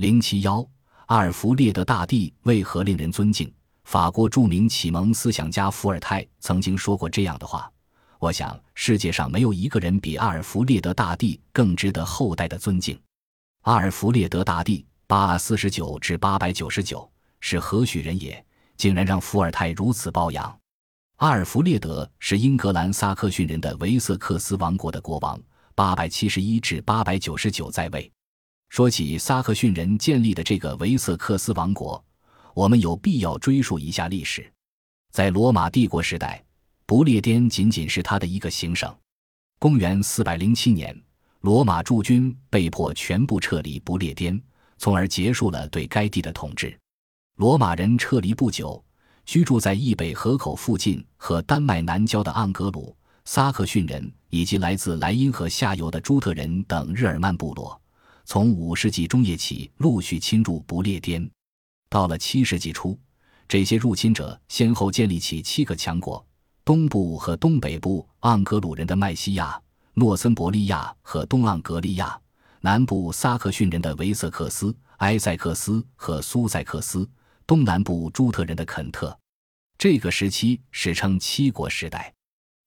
零七幺，阿尔弗列德大帝为何令人尊敬？法国著名启蒙思想家伏尔泰曾经说过这样的话：“我想，世界上没有一个人比阿尔弗列德大帝更值得后代的尊敬。”阿尔弗列德大帝八四十九至八百九十九是何许人也？竟然让伏尔泰如此褒扬。阿尔弗列德是英格兰萨克逊人的维瑟克斯王国的国王，八百七十一至八百九十九在位。说起萨克逊人建立的这个维瑟克斯王国，我们有必要追溯一下历史。在罗马帝国时代，不列颠仅仅是他的一个行省。公元四百零七年，罗马驻军被迫全部撤离不列颠，从而结束了对该地的统治。罗马人撤离不久。居住在易北河口附近和丹麦南郊的盎格鲁撒克逊人，以及来自莱茵河下游的朱特人等日耳曼部落，从五世纪中叶起陆续侵入不列颠。到了七世纪初，这些入侵者先后建立起七个强国：东部和东北部盎格鲁人的麦西亚、诺森伯利亚和东盎格利亚；南部撒克逊人的维瑟克斯、埃塞克斯和苏塞克斯；东南部朱特人的肯特。这个时期史称七国时代。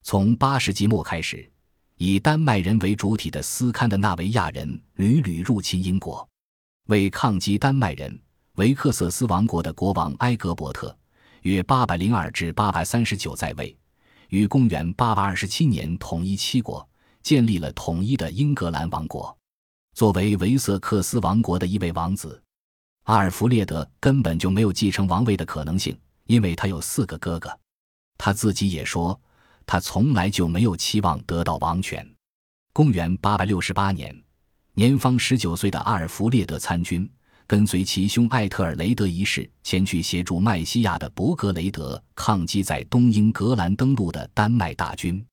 从八世纪末开始，以丹麦人为主体的斯堪的纳维亚人屡屡入侵英国。为抗击丹麦人，维克瑟斯王国的国王埃格伯特约八百零二至八百三十九在位，于公元八百二十七年统一七国，建立了统一的英格兰王国。作为维瑟克斯王国的一位王子，阿尔弗列德根本就没有继承王位的可能性。因为他有四个哥哥，他自己也说，他从来就没有期望得到王权。公元八百六十八年，年方十九岁的阿尔弗列德参军，跟随其兄艾特尔雷德一世前去协助麦西亚的伯格雷德抗击在东英格兰登陆的丹麦大军。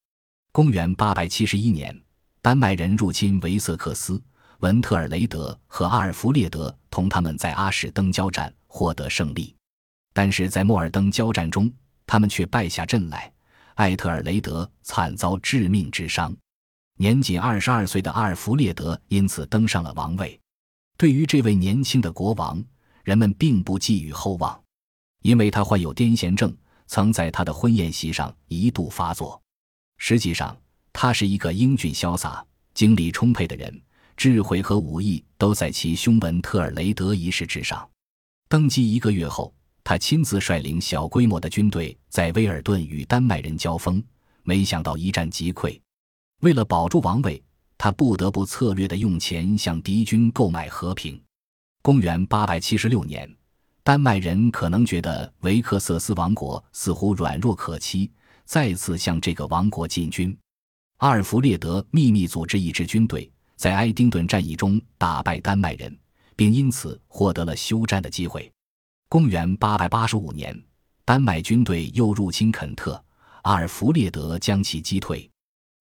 公元八百七十一年，丹麦人入侵维瑟克斯，文特尔雷德和阿尔弗列德同他们在阿史登交战，获得胜利。但是在莫尔登交战中，他们却败下阵来，艾特尔雷德惨遭致命之伤。年仅二十二岁的阿尔弗列德因此登上了王位。对于这位年轻的国王，人们并不寄予厚望，因为他患有癫痫症，曾在他的婚宴席上一度发作。实际上，他是一个英俊潇洒、精力充沛的人，智慧和武艺都在其兄文特尔雷德一世之上。登基一个月后。他亲自率领小规模的军队在威尔顿与丹麦人交锋，没想到一战即溃。为了保住王位，他不得不策略的用钱向敌军购买和平。公元八百七十六年，丹麦人可能觉得维克瑟斯王国似乎软弱可欺，再次向这个王国进军。阿尔弗列德秘密组织一支军队，在埃丁顿战役中打败丹麦人，并因此获得了休战的机会。公元八百八十五年，丹麦军队又入侵肯特，阿尔弗列德将其击退。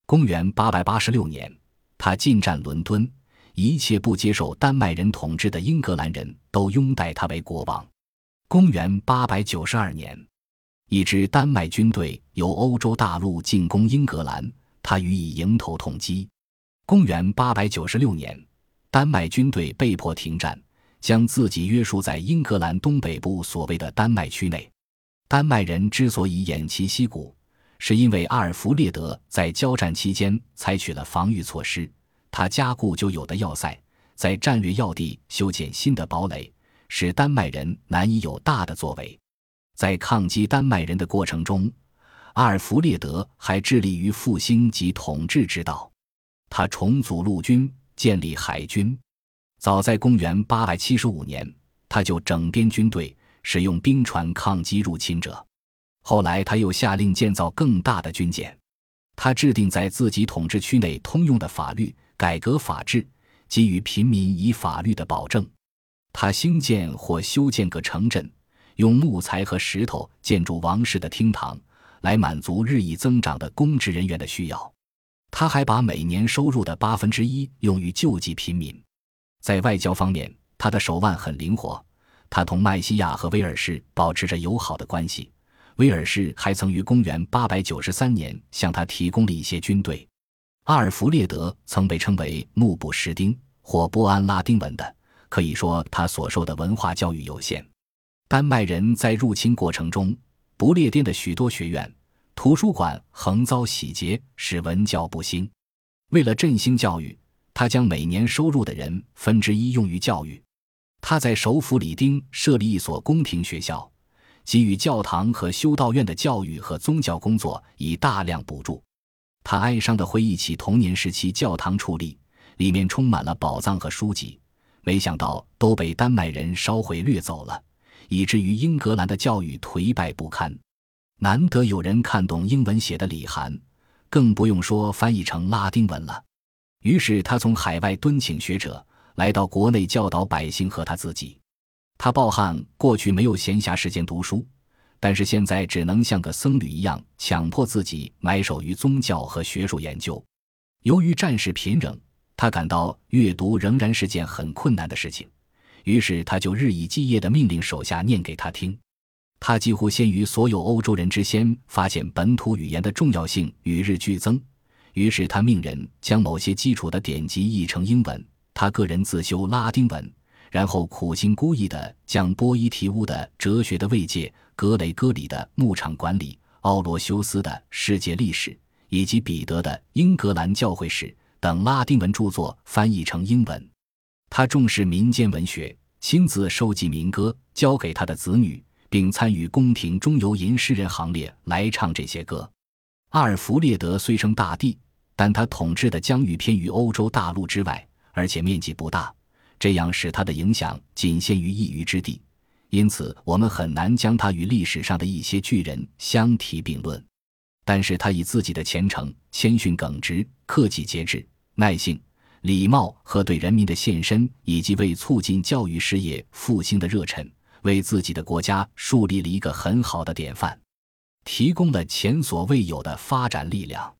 公元八百八十六年，他进占伦敦，一切不接受丹麦人统治的英格兰人都拥戴他为国王。公元八百九十二年，一支丹麦军队由欧洲大陆进攻英格兰，他予以迎头痛击。公元八百九十六年，丹麦军队被迫停战。将自己约束在英格兰东北部所谓的丹麦区内。丹麦人之所以偃旗息鼓，是因为阿尔弗列德在交战期间采取了防御措施。他加固旧有的要塞，在战略要地修建新的堡垒，使丹麦人难以有大的作为。在抗击丹麦人的过程中，阿尔弗列德还致力于复兴及统治之道。他重组陆军，建立海军。早在公元八百七十五年，他就整编军队，使用兵船抗击入侵者。后来，他又下令建造更大的军舰。他制定在自己统治区内通用的法律，改革法制，给予平民以法律的保证。他兴建或修建个城镇，用木材和石头建筑王室的厅堂，来满足日益增长的公职人员的需要。他还把每年收入的八分之一用于救济贫民。在外交方面，他的手腕很灵活。他同麦西亚和威尔士保持着友好的关系。威尔士还曾于公元893年向他提供了一些军队。阿尔弗列德曾被称为“目不识丁”或波安拉丁文的可以说他所受的文化教育有限。丹麦人在入侵过程中，不列颠的许多学院、图书馆横遭洗劫，使文教不兴。为了振兴教育，他将每年收入的人分之一用于教育。他在首府里丁设立一所宫廷学校，给予教堂和修道院的教育和宗教工作以大量补助。他哀伤地回忆起童年时期教堂矗立，里面充满了宝藏和书籍，没想到都被丹麦人烧毁掠走了。以至于英格兰的教育颓败不堪，难得有人看懂英文写的礼函，更不用说翻译成拉丁文了。于是他从海外敦请学者来到国内教导百姓和他自己。他抱憾过去没有闲暇时间读书，但是现在只能像个僧侣一样，强迫自己埋首于宗教和学术研究。由于战事频仍，他感到阅读仍然是件很困难的事情。于是他就日以继夜地命令手下念给他听，他几乎先于所有欧洲人之先发现本土语言的重要性与日俱增。于是他命人将某些基础的典籍译成英文，他个人自修拉丁文，然后苦心孤诣地将波伊提乌的《哲学的慰藉》、格雷戈里的《牧场管理》、奥罗修斯的《世界历史》以及彼得的《英格兰教会史》等拉丁文著作翻译成英文。他重视民间文学，亲自收集民歌，教给他的子女，并参与宫廷中游吟诗人行列来唱这些歌。阿尔弗列德虽称大帝，但他统治的疆域偏于欧洲大陆之外，而且面积不大，这样使他的影响仅限于一隅之地。因此，我们很难将他与历史上的一些巨人相提并论。但是他以自己的虔诚、谦逊、耿直、克己节制、耐性。礼貌和对人民的献身，以及为促进教育事业复兴的热忱，为自己的国家树立了一个很好的典范，提供了前所未有的发展力量。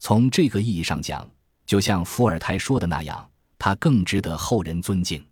从这个意义上讲，就像伏尔泰说的那样，他更值得后人尊敬。